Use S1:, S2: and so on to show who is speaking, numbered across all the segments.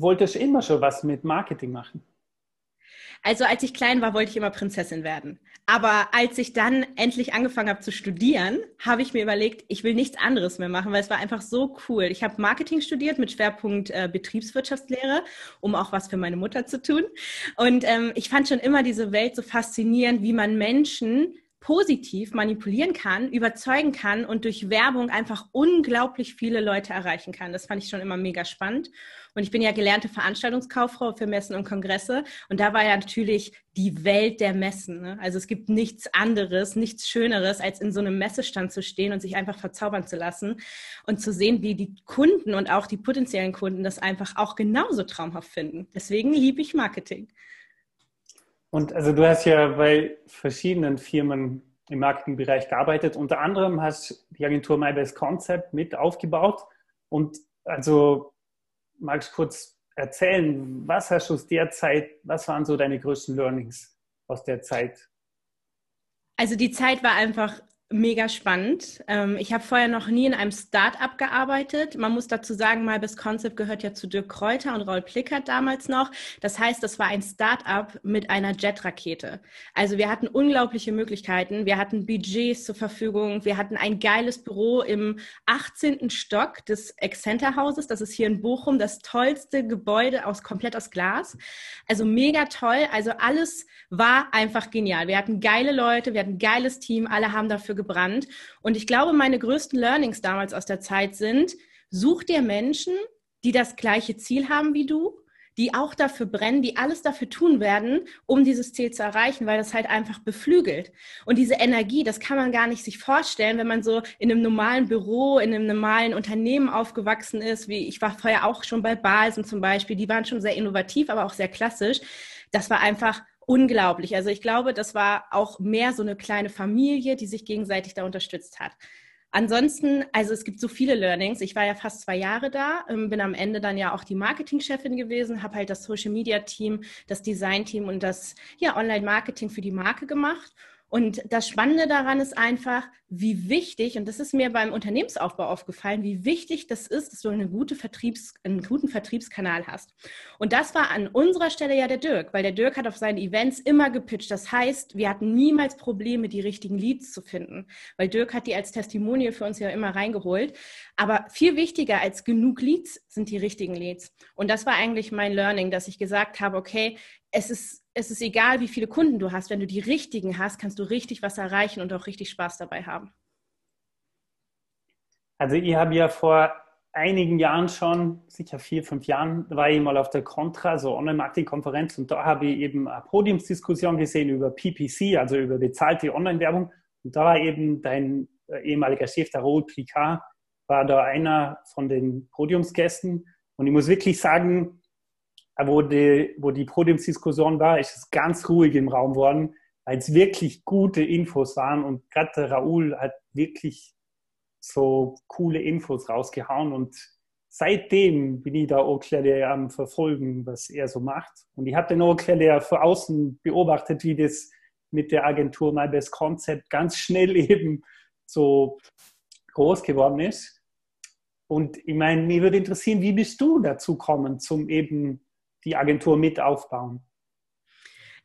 S1: wolltest du immer schon was mit Marketing machen?
S2: Also als ich klein war, wollte ich immer Prinzessin werden. Aber als ich dann endlich angefangen habe zu studieren, habe ich mir überlegt, ich will nichts anderes mehr machen, weil es war einfach so cool. Ich habe Marketing studiert mit Schwerpunkt äh, Betriebswirtschaftslehre, um auch was für meine Mutter zu tun. Und ähm, ich fand schon immer diese Welt so faszinierend, wie man Menschen positiv manipulieren kann, überzeugen kann und durch Werbung einfach unglaublich viele Leute erreichen kann. Das fand ich schon immer mega spannend. Und ich bin ja gelernte Veranstaltungskauffrau für Messen und Kongresse. Und da war ja natürlich die Welt der Messen. Ne? Also es gibt nichts anderes, nichts Schöneres, als in so einem Messestand zu stehen und sich einfach verzaubern zu lassen und zu sehen, wie die Kunden und auch die potenziellen Kunden das einfach auch genauso traumhaft finden. Deswegen liebe ich Marketing.
S1: Und also du hast ja bei verschiedenen Firmen im Marketingbereich gearbeitet. Unter anderem hast die Agentur MyBest Concept mit aufgebaut. Und also magst du kurz erzählen, was hast du aus der Zeit, was waren so deine größten Learnings aus der Zeit?
S2: Also die Zeit war einfach mega spannend. Ähm, ich habe vorher noch nie in einem Start-up gearbeitet. Man muss dazu sagen, MyBest Concept gehört ja zu Dirk Kräuter und Raul Plickert damals noch. Das heißt, das war ein Start-up mit einer Jet-Rakete. Also wir hatten unglaubliche Möglichkeiten. Wir hatten Budgets zur Verfügung. Wir hatten ein geiles Büro im 18. Stock des Excenter Hauses. Das ist hier in Bochum das tollste Gebäude aus komplett aus Glas. Also mega toll. Also alles war einfach genial. Wir hatten geile Leute, wir hatten ein geiles Team. Alle haben dafür gebrannt. Und ich glaube, meine größten Learnings damals aus der Zeit sind, such dir Menschen, die das gleiche Ziel haben wie du, die auch dafür brennen, die alles dafür tun werden, um dieses Ziel zu erreichen, weil das halt einfach beflügelt. Und diese Energie, das kann man gar nicht sich vorstellen, wenn man so in einem normalen Büro, in einem normalen Unternehmen aufgewachsen ist, wie ich war vorher auch schon bei Balsen zum Beispiel, die waren schon sehr innovativ, aber auch sehr klassisch. Das war einfach unglaublich. Also ich glaube, das war auch mehr so eine kleine Familie, die sich gegenseitig da unterstützt hat. Ansonsten, also es gibt so viele Learnings. Ich war ja fast zwei Jahre da, ähm, bin am Ende dann ja auch die Marketingchefin gewesen, habe halt das Social Media Team, das Design Team und das ja Online Marketing für die Marke gemacht und das Spannende daran ist einfach, wie wichtig, und das ist mir beim Unternehmensaufbau aufgefallen, wie wichtig das ist, dass du eine gute Vertriebs-, einen guten Vertriebskanal hast. Und das war an unserer Stelle ja der Dirk, weil der Dirk hat auf seinen Events immer gepitcht. Das heißt, wir hatten niemals Probleme, die richtigen Leads zu finden, weil Dirk hat die als Testimonial für uns ja immer reingeholt. Aber viel wichtiger als genug Leads sind die richtigen Leads. Und das war eigentlich mein Learning, dass ich gesagt habe, okay, es ist, es ist egal, wie viele Kunden du hast. Wenn du die richtigen hast, kannst du richtig was erreichen und auch richtig Spaß dabei haben.
S1: Also ich habe ja vor einigen Jahren schon, sicher vier, fünf Jahren, war ich mal auf der Contra, so Online-Marketing-Konferenz und da habe ich eben eine Podiumsdiskussion gesehen über PPC, also über bezahlte Online-Werbung. Und da war eben dein äh, ehemaliger Chef, der Raoul Plicard, war da einer von den Podiumsgästen. Und ich muss wirklich sagen, wo die, wo die Podiumsdiskussion war, ist es ganz ruhig im Raum worden, weil es wirklich gute Infos waren und gerade Raoul hat wirklich so coole Infos rausgehauen und seitdem bin ich da auch klar am Verfolgen, was er so macht. Und ich habe den auch klar von außen beobachtet, wie das mit der Agentur My Best Concept ganz schnell eben so groß geworden ist. Und ich meine, mir würde interessieren, wie bist du dazu gekommen, zum eben die Agentur mit aufbauen?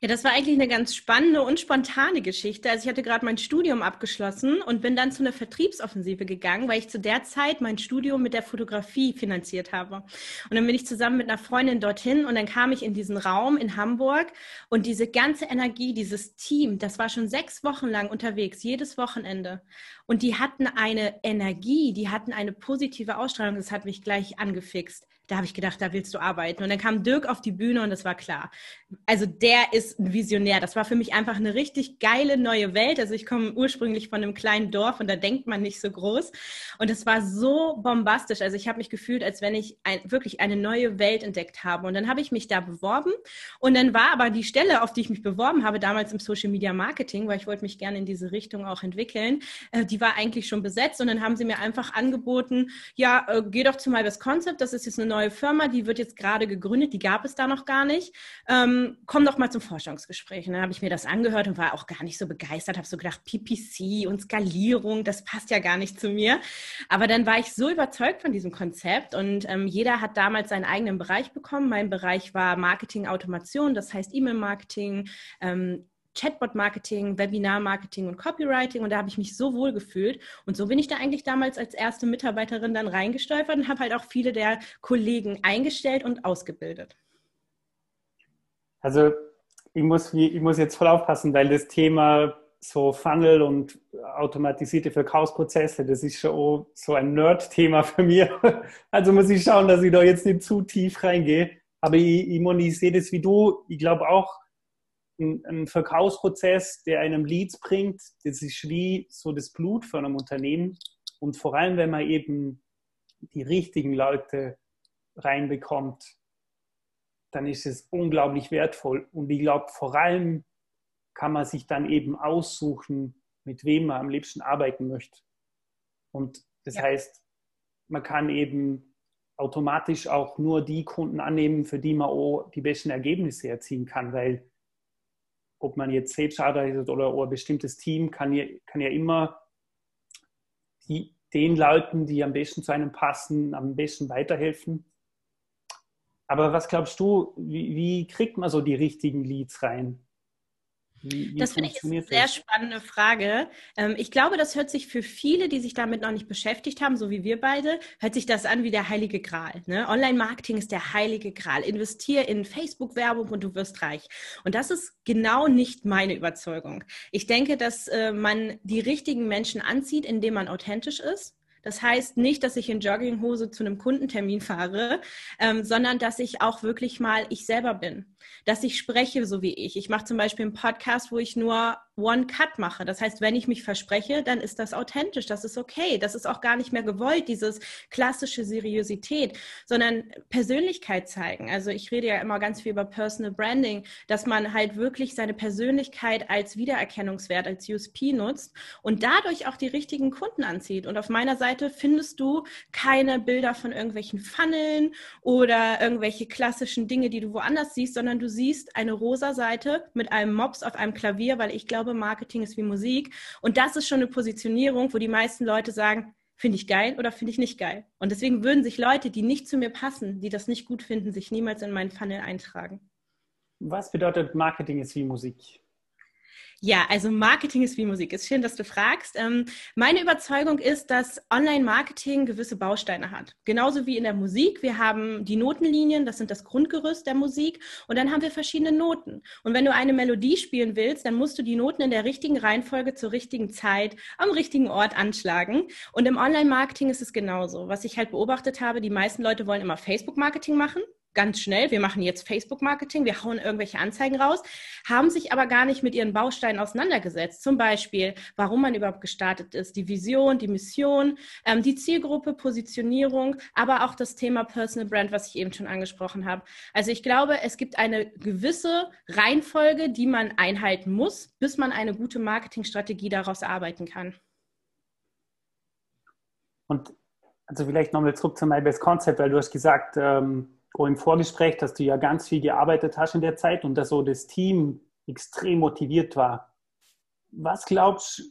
S2: Ja, das war eigentlich eine ganz spannende und spontane Geschichte. Also ich hatte gerade mein Studium abgeschlossen und bin dann zu einer Vertriebsoffensive gegangen, weil ich zu der Zeit mein Studium mit der Fotografie finanziert habe. Und dann bin ich zusammen mit einer Freundin dorthin und dann kam ich in diesen Raum in Hamburg und diese ganze Energie, dieses Team, das war schon sechs Wochen lang unterwegs, jedes Wochenende. Und die hatten eine Energie, die hatten eine positive Ausstrahlung, das hat mich gleich angefixt da habe ich gedacht, da willst du arbeiten. Und dann kam Dirk auf die Bühne und das war klar. Also der ist ein Visionär. Das war für mich einfach eine richtig geile neue Welt. Also ich komme ursprünglich von einem kleinen Dorf und da denkt man nicht so groß. Und es war so bombastisch. Also ich habe mich gefühlt, als wenn ich ein, wirklich eine neue Welt entdeckt habe. Und dann habe ich mich da beworben. Und dann war aber die Stelle, auf die ich mich beworben habe, damals im Social Media Marketing, weil ich wollte mich gerne in diese Richtung auch entwickeln, äh, die war eigentlich schon besetzt. Und dann haben sie mir einfach angeboten, ja, äh, geh doch zu MyBest Concept. Das ist jetzt eine neue neue Firma, die wird jetzt gerade gegründet, die gab es da noch gar nicht. Ähm, komm doch mal zum Forschungsgespräch. Und dann habe ich mir das angehört und war auch gar nicht so begeistert, habe so gedacht, PPC und Skalierung, das passt ja gar nicht zu mir. Aber dann war ich so überzeugt von diesem Konzept und ähm, jeder hat damals seinen eigenen Bereich bekommen. Mein Bereich war Marketing Automation, das heißt E-Mail-Marketing, ähm, Chatbot-Marketing, Webinar-Marketing und Copywriting und da habe ich mich so wohl gefühlt und so bin ich da eigentlich damals als erste Mitarbeiterin dann reingestolpert und habe halt auch viele der Kollegen eingestellt und ausgebildet.
S1: Also ich muss, ich muss jetzt voll aufpassen, weil das Thema so Funnel und automatisierte Verkaufsprozesse, das ist schon so ein Nerd-Thema für mich. Also muss ich schauen, dass ich da jetzt nicht zu tief reingehe. Aber ich, ich, ich sehe das wie du. Ich glaube auch, ein, ein Verkaufsprozess, der einem Leads bringt, das ist wie so das Blut von einem Unternehmen. Und vor allem, wenn man eben die richtigen Leute reinbekommt, dann ist es unglaublich wertvoll. Und ich glaube, vor allem kann man sich dann eben aussuchen, mit wem man am liebsten arbeiten möchte. Und das ja. heißt, man kann eben automatisch auch nur die Kunden annehmen, für die man auch die besten Ergebnisse erzielen kann, weil ob man jetzt selbst arbeitet oder, oder ein bestimmtes Team, kann ja, kann ja immer die, den Leuten, die am besten zu einem passen, am besten weiterhelfen. Aber was glaubst du, wie, wie kriegt man so die richtigen Leads rein?
S2: Wie, wie das finde ich eine sehr spannende Frage. Ähm, ich glaube, das hört sich für viele, die sich damit noch nicht beschäftigt haben, so wie wir beide, hört sich das an wie der heilige Gral. Ne? Online-Marketing ist der heilige Gral. Investier in Facebook-Werbung und du wirst reich. Und das ist genau nicht meine Überzeugung. Ich denke, dass äh, man die richtigen Menschen anzieht, indem man authentisch ist das heißt nicht, dass ich in Jogginghose zu einem Kundentermin fahre, ähm, sondern dass ich auch wirklich mal ich selber bin. Dass ich spreche so wie ich. Ich mache zum Beispiel einen Podcast, wo ich nur One Cut mache. Das heißt, wenn ich mich verspreche, dann ist das authentisch, das ist okay. Das ist auch gar nicht mehr gewollt, dieses klassische Seriosität, sondern Persönlichkeit zeigen. Also ich rede ja immer ganz viel über Personal Branding, dass man halt wirklich seine Persönlichkeit als Wiedererkennungswert, als USP nutzt und dadurch auch die richtigen Kunden anzieht. Und auf meiner Seite Seite findest du keine Bilder von irgendwelchen Funneln oder irgendwelche klassischen Dinge, die du woanders siehst, sondern du siehst eine rosa Seite mit einem Mops auf einem Klavier, weil ich glaube, Marketing ist wie Musik. Und das ist schon eine Positionierung, wo die meisten Leute sagen, finde ich geil oder finde ich nicht geil. Und deswegen würden sich Leute, die nicht zu mir passen, die das nicht gut finden, sich niemals in meinen Funnel eintragen.
S1: Was bedeutet Marketing ist wie Musik?
S2: Ja, also Marketing ist wie Musik. Ist schön, dass du fragst. Ähm, meine Überzeugung ist, dass Online-Marketing gewisse Bausteine hat. Genauso wie in der Musik. Wir haben die Notenlinien, das sind das Grundgerüst der Musik. Und dann haben wir verschiedene Noten. Und wenn du eine Melodie spielen willst, dann musst du die Noten in der richtigen Reihenfolge zur richtigen Zeit am richtigen Ort anschlagen. Und im Online-Marketing ist es genauso. Was ich halt beobachtet habe, die meisten Leute wollen immer Facebook-Marketing machen ganz schnell, wir machen jetzt Facebook-Marketing, wir hauen irgendwelche Anzeigen raus, haben sich aber gar nicht mit ihren Bausteinen auseinandergesetzt. Zum Beispiel, warum man überhaupt gestartet ist, die Vision, die Mission, ähm, die Zielgruppe, Positionierung, aber auch das Thema Personal Brand, was ich eben schon angesprochen habe. Also ich glaube, es gibt eine gewisse Reihenfolge, die man einhalten muss, bis man eine gute Marketingstrategie daraus erarbeiten kann.
S1: Und also vielleicht nochmal zurück zu My Best Concept, weil du hast gesagt, ähm im Vorgespräch, dass du ja ganz viel gearbeitet hast in der Zeit und dass so das Team extrem motiviert war. Was glaubst du,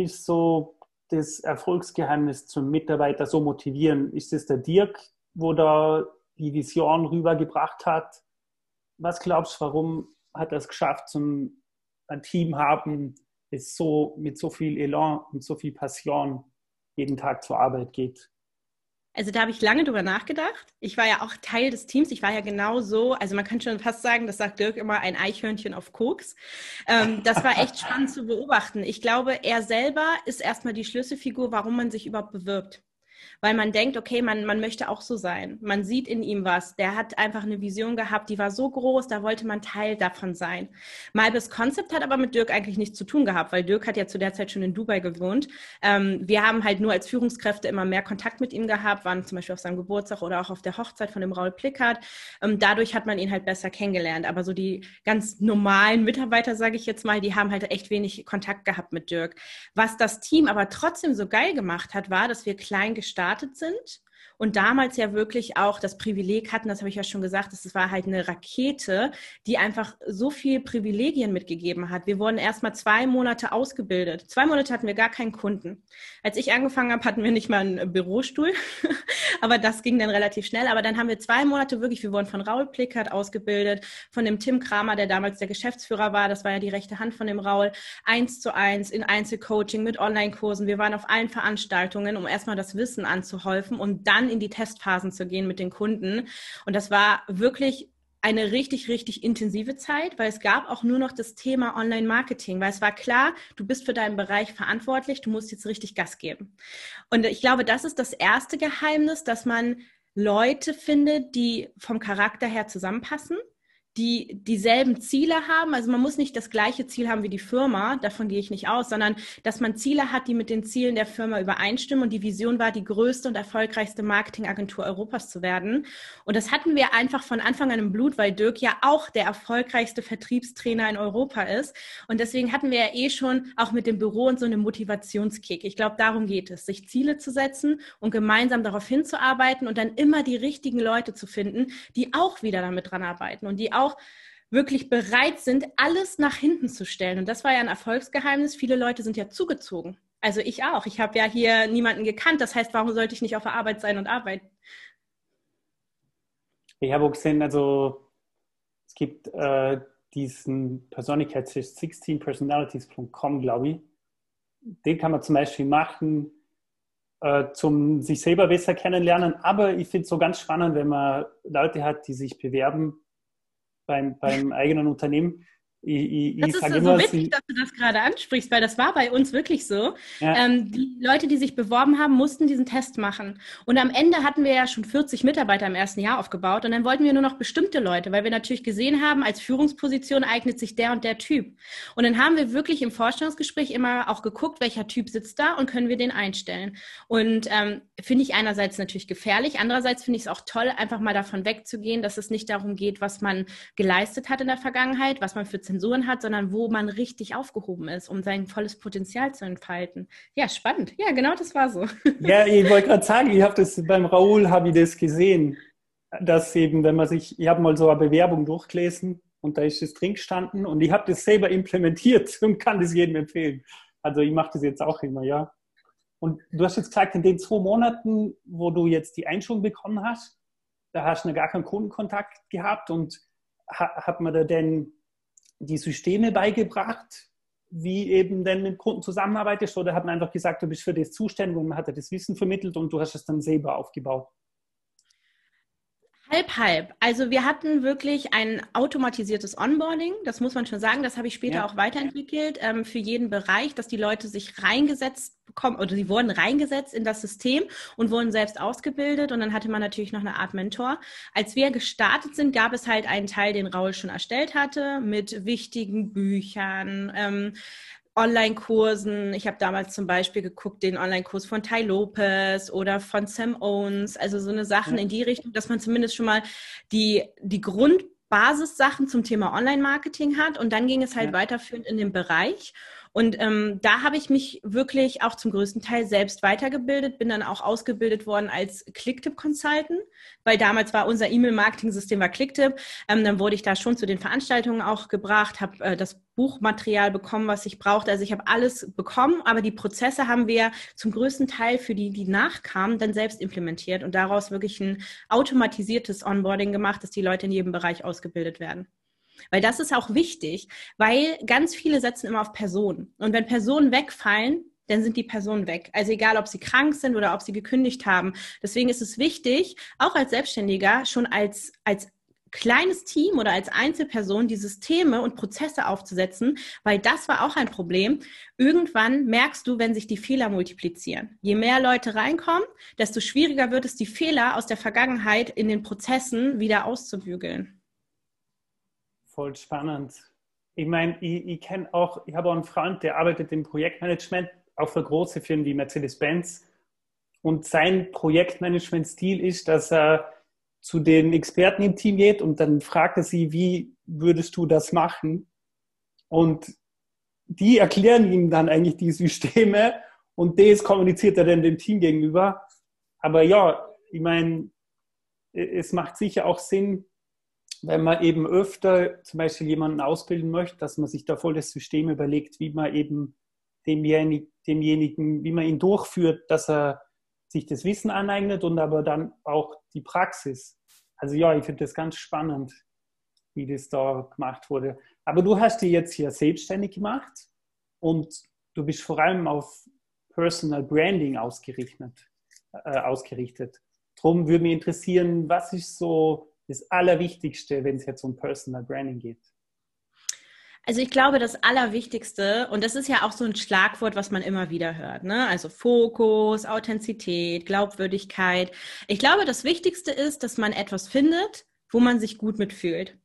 S1: ist so das Erfolgsgeheimnis zum Mitarbeiter so motivieren? Ist es der Dirk, wo da die Vision rübergebracht hat? Was glaubst du, warum hat er es geschafft, zum ein Team haben, das so mit so viel Elan und so viel Passion jeden Tag zur Arbeit geht?
S2: Also da habe ich lange drüber nachgedacht. Ich war ja auch Teil des Teams. Ich war ja genau so, also man kann schon fast sagen, das sagt Dirk immer, ein Eichhörnchen auf Koks. Ähm, das war echt spannend zu beobachten. Ich glaube, er selber ist erstmal die Schlüsselfigur, warum man sich überhaupt bewirbt weil man denkt, okay, man, man möchte auch so sein. Man sieht in ihm was. Der hat einfach eine Vision gehabt, die war so groß, da wollte man Teil davon sein. Malbes Concept hat aber mit Dirk eigentlich nichts zu tun gehabt, weil Dirk hat ja zu der Zeit schon in Dubai gewohnt. Ähm, wir haben halt nur als Führungskräfte immer mehr Kontakt mit ihm gehabt, waren zum Beispiel auf seinem Geburtstag oder auch auf der Hochzeit von dem Raul Plickert. Ähm, dadurch hat man ihn halt besser kennengelernt. Aber so die ganz normalen Mitarbeiter, sage ich jetzt mal, die haben halt echt wenig Kontakt gehabt mit Dirk. Was das Team aber trotzdem so geil gemacht hat, war, dass wir klein gestartet gestartet sind und damals ja wirklich auch das Privileg hatten, das habe ich ja schon gesagt, es war halt eine Rakete, die einfach so viel Privilegien mitgegeben hat. Wir wurden erst mal zwei Monate ausgebildet. Zwei Monate hatten wir gar keinen Kunden. Als ich angefangen habe, hatten wir nicht mal einen Bürostuhl, aber das ging dann relativ schnell. Aber dann haben wir zwei Monate wirklich, wir wurden von Raul Plickert ausgebildet, von dem Tim Kramer, der damals der Geschäftsführer war, das war ja die rechte Hand von dem Raul, eins zu eins in Einzelcoaching mit Online-Kursen. Wir waren auf allen Veranstaltungen, um erstmal das Wissen anzuhäufen und dann in die Testphasen zu gehen mit den Kunden. Und das war wirklich eine richtig, richtig intensive Zeit, weil es gab auch nur noch das Thema Online-Marketing, weil es war klar, du bist für deinen Bereich verantwortlich, du musst jetzt richtig Gas geben. Und ich glaube, das ist das erste Geheimnis, dass man Leute findet, die vom Charakter her zusammenpassen die dieselben Ziele haben. Also man muss nicht das gleiche Ziel haben wie die Firma, davon gehe ich nicht aus, sondern dass man Ziele hat, die mit den Zielen der Firma übereinstimmen. Und die Vision war, die größte und erfolgreichste Marketingagentur Europas zu werden. Und das hatten wir einfach von Anfang an im Blut, weil Dirk ja auch der erfolgreichste Vertriebstrainer in Europa ist. Und deswegen hatten wir ja eh schon auch mit dem Büro und so eine Motivationskick. Ich glaube, darum geht es, sich Ziele zu setzen und gemeinsam darauf hinzuarbeiten und dann immer die richtigen Leute zu finden, die auch wieder damit dran arbeiten und die auch auch wirklich bereit sind, alles nach hinten zu stellen. Und das war ja ein Erfolgsgeheimnis. Viele Leute sind ja zugezogen. Also ich auch. Ich habe ja hier niemanden gekannt. Das heißt, warum sollte ich nicht auf der Arbeit sein und arbeiten?
S1: Ich habe auch gesehen, also es gibt äh, diesen Persönlichkeitstest 16personalities.com, glaube ich. Den kann man zum Beispiel machen, äh, zum sich selber besser kennenlernen. Aber ich finde es so ganz spannend, wenn man Leute hat, die sich bewerben beim, beim eigenen Unternehmen.
S2: Ich, ich, das ist so immer, wichtig, dass du das gerade ansprichst, weil das war bei uns wirklich so. Ja. Ähm, die Leute, die sich beworben haben, mussten diesen Test machen. Und am Ende hatten wir ja schon 40 Mitarbeiter im ersten Jahr aufgebaut und dann wollten wir nur noch bestimmte Leute, weil wir natürlich gesehen haben, als Führungsposition eignet sich der und der Typ. Und dann haben wir wirklich im Vorstellungsgespräch immer auch geguckt, welcher Typ sitzt da und können wir den einstellen. Und ähm, finde ich einerseits natürlich gefährlich, andererseits finde ich es auch toll, einfach mal davon wegzugehen, dass es nicht darum geht, was man geleistet hat in der Vergangenheit, was man für Zensuren hat, sondern wo man richtig aufgehoben ist, um sein volles Potenzial zu entfalten. Ja, spannend. Ja, genau das war so.
S1: Ja, ich wollte gerade sagen, ich habe das beim Raoul, habe ich das gesehen, dass eben, wenn man sich, ich habe mal so eine Bewerbung durchgelesen und da ist es drin gestanden und ich habe das selber implementiert und kann das jedem empfehlen. Also ich mache das jetzt auch immer, ja. Und du hast jetzt gesagt, in den zwei Monaten, wo du jetzt die Einschulung bekommen hast, da hast du gar keinen Kundenkontakt gehabt und hat man da denn die Systeme beigebracht, wie eben denn mit Kunden zusammenarbeitest oder hat man einfach gesagt, du bist für das zuständig und man hat dir das Wissen vermittelt und du hast es dann selber aufgebaut?
S2: Halb, halb. Also wir hatten wirklich ein automatisiertes Onboarding, das muss man schon sagen. Das habe ich später ja. auch weiterentwickelt ähm, für jeden Bereich, dass die Leute sich reingesetzt bekommen oder sie wurden reingesetzt in das System und wurden selbst ausgebildet und dann hatte man natürlich noch eine Art Mentor. Als wir gestartet sind, gab es halt einen Teil, den Raul schon erstellt hatte mit wichtigen Büchern. Ähm, Online-Kursen. Ich habe damals zum Beispiel geguckt, den Online-Kurs von Ty Lopez oder von Sam Owens, also so eine Sachen ja. in die Richtung, dass man zumindest schon mal die, die Grundbasissachen zum Thema Online-Marketing hat. Und dann ging es halt ja. weiterführend in den Bereich. Und ähm, da habe ich mich wirklich auch zum größten Teil selbst weitergebildet, bin dann auch ausgebildet worden als Clicktip-Consultant, weil damals war unser E-Mail-Marketing-System war Clicktip. Ähm, dann wurde ich da schon zu den Veranstaltungen auch gebracht, habe äh, das Buchmaterial bekommen, was ich brauchte. Also ich habe alles bekommen, aber die Prozesse haben wir zum größten Teil für die, die nachkamen, dann selbst implementiert und daraus wirklich ein automatisiertes Onboarding gemacht, dass die Leute in jedem Bereich ausgebildet werden. Weil das ist auch wichtig, weil ganz viele setzen immer auf Personen. Und wenn Personen wegfallen, dann sind die Personen weg. Also egal, ob sie krank sind oder ob sie gekündigt haben. Deswegen ist es wichtig, auch als Selbstständiger schon als, als kleines Team oder als Einzelperson die Systeme und Prozesse aufzusetzen, weil das war auch ein Problem. Irgendwann merkst du, wenn sich die Fehler multiplizieren. Je mehr Leute reinkommen, desto schwieriger wird es, die Fehler aus der Vergangenheit in den Prozessen wieder auszubügeln
S1: voll spannend. Ich meine, ich, ich kenne auch, ich habe auch einen Freund, der arbeitet im Projektmanagement, auch für große Firmen wie Mercedes-Benz. Und sein Projektmanagement-Stil ist, dass er zu den Experten im Team geht und dann fragt er sie, wie würdest du das machen? Und die erklären ihm dann eigentlich die Systeme und das kommuniziert er dann dem Team gegenüber. Aber ja, ich meine, es macht sicher auch Sinn, wenn man eben öfter zum Beispiel jemanden ausbilden möchte, dass man sich da voll das System überlegt, wie man eben demjenigen, wie man ihn durchführt, dass er sich das Wissen aneignet und aber dann auch die Praxis. Also ja, ich finde das ganz spannend, wie das da gemacht wurde. Aber du hast dich jetzt hier selbstständig gemacht und du bist vor allem auf Personal Branding ausgerichtet. Äh, ausgerichtet. Darum würde mich interessieren, was ist so das Allerwichtigste, wenn es jetzt um Personal Branding geht?
S2: Also ich glaube, das Allerwichtigste, und das ist ja auch so ein Schlagwort, was man immer wieder hört, ne? Also Fokus, Authentizität, Glaubwürdigkeit. Ich glaube, das Wichtigste ist, dass man etwas findet, wo man sich gut mitfühlt.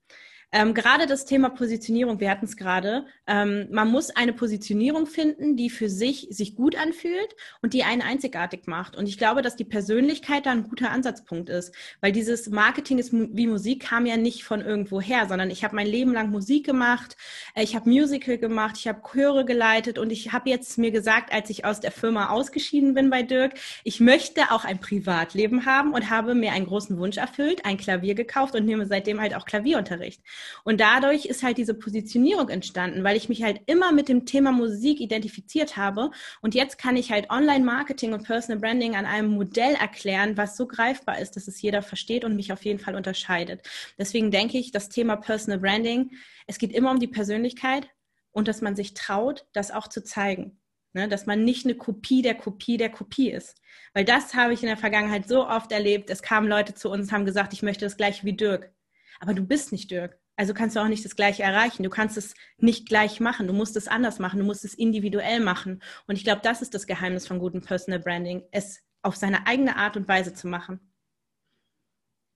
S2: Ähm, gerade das Thema Positionierung, wir hatten es gerade, ähm, man muss eine Positionierung finden, die für sich sich gut anfühlt und die einen einzigartig macht. Und ich glaube, dass die Persönlichkeit da ein guter Ansatzpunkt ist, weil dieses Marketing ist wie Musik kam ja nicht von irgendwo her, sondern ich habe mein Leben lang Musik gemacht, äh, ich habe Musical gemacht, ich habe Chöre geleitet und ich habe jetzt mir gesagt, als ich aus der Firma ausgeschieden bin bei Dirk, ich möchte auch ein Privatleben haben und habe mir einen großen Wunsch erfüllt, ein Klavier gekauft und nehme seitdem halt auch Klavierunterricht. Und dadurch ist halt diese Positionierung entstanden, weil ich mich halt immer mit dem Thema Musik identifiziert habe. Und jetzt kann ich halt Online-Marketing und Personal Branding an einem Modell erklären, was so greifbar ist, dass es jeder versteht und mich auf jeden Fall unterscheidet. Deswegen denke ich, das Thema Personal Branding, es geht immer um die Persönlichkeit und dass man sich traut, das auch zu zeigen. Ne, dass man nicht eine Kopie der Kopie der Kopie ist. Weil das habe ich in der Vergangenheit so oft erlebt. Es kamen Leute zu uns und haben gesagt, ich möchte das gleiche wie Dirk. Aber du bist nicht Dirk. Also kannst du auch nicht das Gleiche erreichen. Du kannst es nicht gleich machen. Du musst es anders machen. Du musst es individuell machen. Und ich glaube, das ist das Geheimnis von gutem Personal Branding, es auf seine eigene Art und Weise zu machen.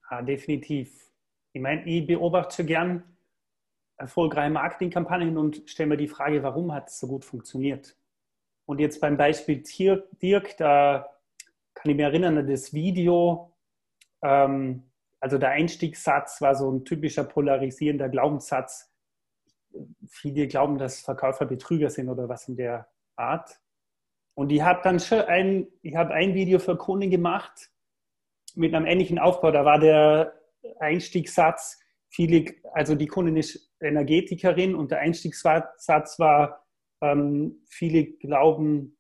S1: Ja, definitiv. Ich meine, ich beobachte gern erfolgreiche Marketingkampagnen und stelle mir die Frage, warum hat es so gut funktioniert? Und jetzt beim Beispiel Dirk, da kann ich mich erinnern an das Video, ähm, also der Einstiegssatz war so ein typischer polarisierender Glaubenssatz. Viele glauben, dass Verkäufer Betrüger sind oder was in der Art. Und ich habe dann schon ein, ich habe ein Video für Kunden gemacht mit einem ähnlichen Aufbau. Da war der Einstiegssatz, viele, also die Kundin ist Energetikerin und der Einstiegssatz war, ähm, viele glauben,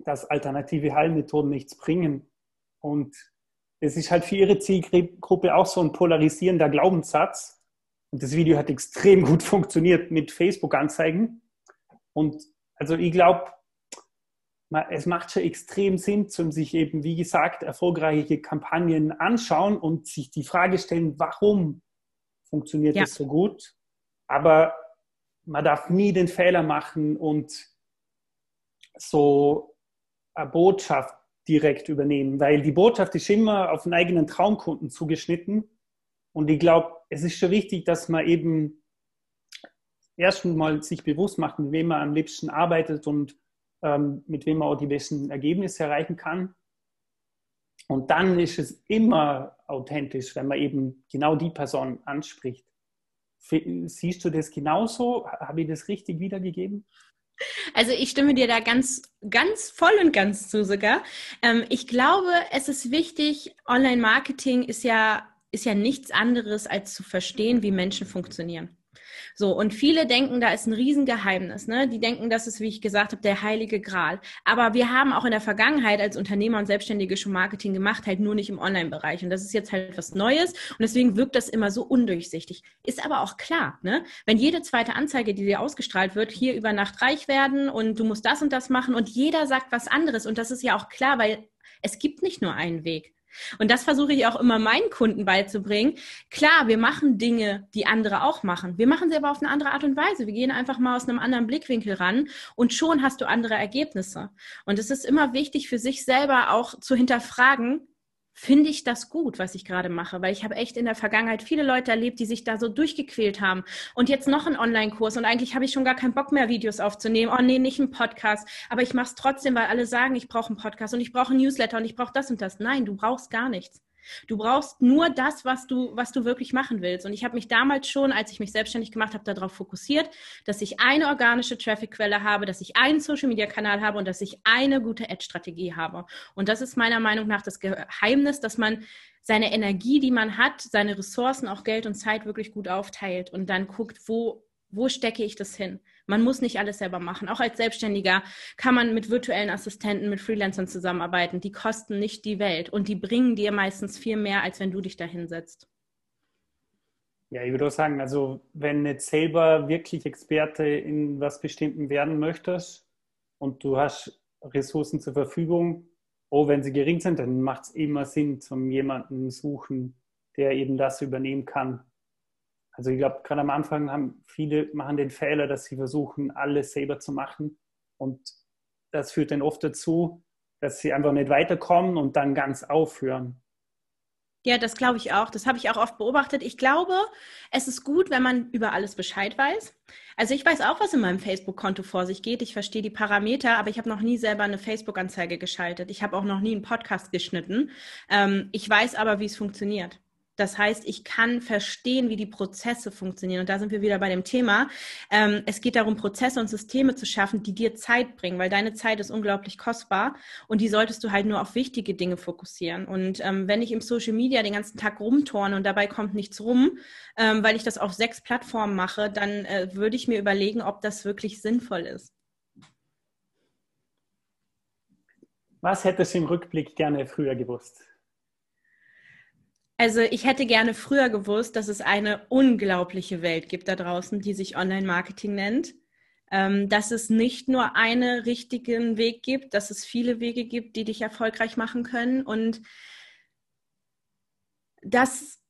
S1: dass alternative Heilmethoden nichts bringen. Und es ist halt für ihre Zielgruppe auch so ein polarisierender Glaubenssatz. Und das Video hat extrem gut funktioniert mit Facebook-Anzeigen. Und also ich glaube, es macht schon extrem Sinn, zum sich eben, wie gesagt, erfolgreiche Kampagnen anschauen und sich die Frage stellen, warum funktioniert ja. das so gut? Aber man darf nie den Fehler machen und so eine Botschaft direkt übernehmen, weil die Botschaft ist immer auf den eigenen Traumkunden zugeschnitten. Und ich glaube, es ist schon wichtig, dass man eben erst mal sich bewusst macht, mit wem man am liebsten arbeitet und ähm, mit wem man auch die besten Ergebnisse erreichen kann. Und dann ist es immer authentisch, wenn man eben genau die Person anspricht. Siehst du das genauso? Habe ich das richtig wiedergegeben?
S2: Also ich stimme dir da ganz, ganz voll und ganz zu sogar. Ähm, ich glaube, es ist wichtig, Online-Marketing ist ja, ist ja nichts anderes, als zu verstehen, wie Menschen funktionieren. So, und viele denken, da ist ein Riesengeheimnis. Ne? Die denken, das ist, wie ich gesagt habe, der heilige Gral. Aber wir haben auch in der Vergangenheit als Unternehmer und Selbstständige schon Marketing gemacht, halt nur nicht im Online-Bereich. Und das ist jetzt halt was Neues. Und deswegen wirkt das immer so undurchsichtig. Ist aber auch klar, ne? wenn jede zweite Anzeige, die dir ausgestrahlt wird, hier über Nacht reich werden und du musst das und das machen und jeder sagt was anderes. Und das ist ja auch klar, weil es gibt nicht nur einen Weg. Und das versuche ich auch immer meinen Kunden beizubringen. Klar, wir machen Dinge, die andere auch machen. Wir machen sie aber auf eine andere Art und Weise. Wir gehen einfach mal aus einem anderen Blickwinkel ran und schon hast du andere Ergebnisse. Und es ist immer wichtig für sich selber auch zu hinterfragen, finde ich das gut, was ich gerade mache, weil ich habe echt in der Vergangenheit viele Leute erlebt, die sich da so durchgequält haben und jetzt noch einen Online-Kurs und eigentlich habe ich schon gar keinen Bock mehr, Videos aufzunehmen. Oh nee, nicht einen Podcast, aber ich mache es trotzdem, weil alle sagen, ich brauche einen Podcast und ich brauche einen Newsletter und ich brauche das und das. Nein, du brauchst gar nichts. Du brauchst nur das, was du, was du wirklich machen willst. Und ich habe mich damals schon, als ich mich selbstständig gemacht habe, darauf fokussiert, dass ich eine organische Traffic-Quelle habe, dass ich einen Social-Media-Kanal habe und dass ich eine gute Ad-Strategie habe. Und das ist meiner Meinung nach das Geheimnis, dass man seine Energie, die man hat, seine Ressourcen, auch Geld und Zeit wirklich gut aufteilt und dann guckt, wo, wo stecke ich das hin? Man muss nicht alles selber machen. Auch als Selbstständiger kann man mit virtuellen Assistenten, mit Freelancern zusammenarbeiten. Die kosten nicht die Welt und die bringen dir meistens viel mehr, als wenn du dich da hinsetzt.
S1: Ja, ich würde auch sagen, also wenn jetzt selber wirklich Experte in was Bestimmten werden möchtest und du hast Ressourcen zur Verfügung, oh, wenn sie gering sind, dann macht es immer Sinn, zum jemanden suchen, der eben das übernehmen kann. Also ich glaube, gerade am Anfang haben viele machen den Fehler, dass sie versuchen, alles selber zu machen. Und das führt dann oft dazu, dass sie einfach nicht weiterkommen und dann ganz aufhören.
S2: Ja, das glaube ich auch. Das habe ich auch oft beobachtet. Ich glaube, es ist gut, wenn man über alles Bescheid weiß. Also ich weiß auch, was in meinem Facebook-Konto vor sich geht. Ich verstehe die Parameter, aber ich habe noch nie selber eine Facebook-Anzeige geschaltet. Ich habe auch noch nie einen Podcast geschnitten. Ähm, ich weiß aber, wie es funktioniert. Das heißt, ich kann verstehen, wie die Prozesse funktionieren. Und da sind wir wieder bei dem Thema. Ähm, es geht darum, Prozesse und Systeme zu schaffen, die dir Zeit bringen, weil deine Zeit ist unglaublich kostbar und die solltest du halt nur auf wichtige Dinge fokussieren. Und ähm, wenn ich im Social Media den ganzen Tag rumtorne und dabei kommt nichts rum, ähm, weil ich das auf sechs Plattformen mache, dann äh, würde ich mir überlegen, ob das wirklich sinnvoll ist.
S1: Was hättest du im Rückblick gerne früher gewusst?
S2: Also ich hätte gerne früher gewusst, dass es eine unglaubliche Welt gibt da draußen, die sich Online-Marketing nennt. Ähm, dass es nicht nur einen richtigen Weg gibt, dass es viele Wege gibt, die dich erfolgreich machen können. Und das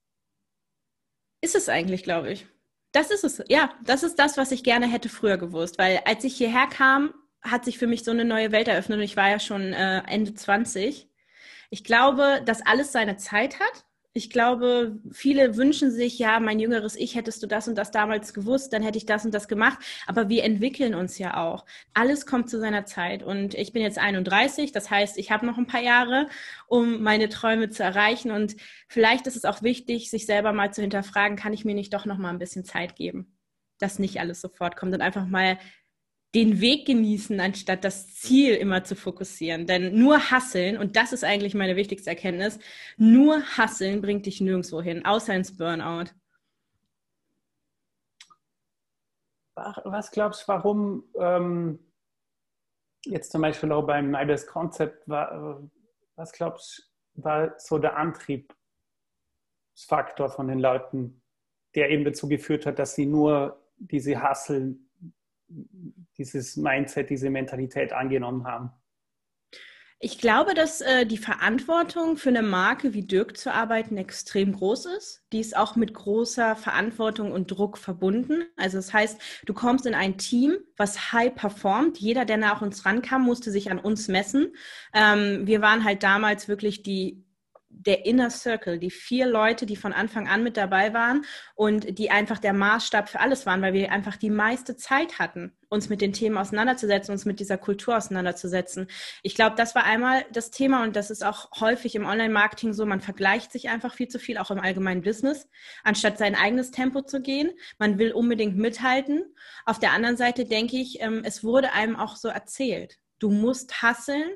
S2: ist es eigentlich, glaube ich. Das ist es. Ja, das ist das, was ich gerne hätte früher gewusst. Weil als ich hierher kam, hat sich für mich so eine neue Welt eröffnet und ich war ja schon äh, Ende 20. Ich glaube, dass alles seine Zeit hat ich glaube, viele wünschen sich, ja, mein jüngeres Ich, hättest du das und das damals gewusst, dann hätte ich das und das gemacht. Aber wir entwickeln uns ja auch. Alles kommt zu seiner Zeit. Und ich bin jetzt 31, das heißt, ich habe noch ein paar Jahre, um meine Träume zu erreichen. Und vielleicht ist es auch wichtig, sich selber mal zu hinterfragen, kann ich mir nicht doch noch mal ein bisschen Zeit geben, dass nicht alles sofort kommt und einfach mal den Weg genießen, anstatt das Ziel immer zu fokussieren. Denn nur Hasseln, und das ist eigentlich meine wichtigste Erkenntnis, nur Hasseln bringt dich nirgendwo hin, außer ins Burnout.
S1: Was glaubst du, warum ähm, jetzt zum Beispiel auch beim Nibes Concept war, was glaubst du, war so der Antriebsfaktor von den Leuten, der eben dazu geführt hat, dass sie nur diese Hasseln dieses Mindset, diese Mentalität angenommen haben?
S2: Ich glaube, dass äh, die Verantwortung für eine Marke wie Dirk zu arbeiten extrem groß ist. Die ist auch mit großer Verantwortung und Druck verbunden. Also das heißt, du kommst in ein Team, was high performt. Jeder, der nach uns rankam, musste sich an uns messen. Ähm, wir waren halt damals wirklich die der Inner Circle, die vier Leute, die von Anfang an mit dabei waren und die einfach der Maßstab für alles waren, weil wir einfach die meiste Zeit hatten, uns mit den Themen auseinanderzusetzen, uns mit dieser Kultur auseinanderzusetzen. Ich glaube, das war einmal das Thema und das ist auch häufig im Online-Marketing so, man vergleicht sich einfach viel zu viel, auch im allgemeinen Business, anstatt sein eigenes Tempo zu gehen. Man will unbedingt mithalten. Auf der anderen Seite denke ich, ähm, es wurde einem auch so erzählt. Du musst hasseln,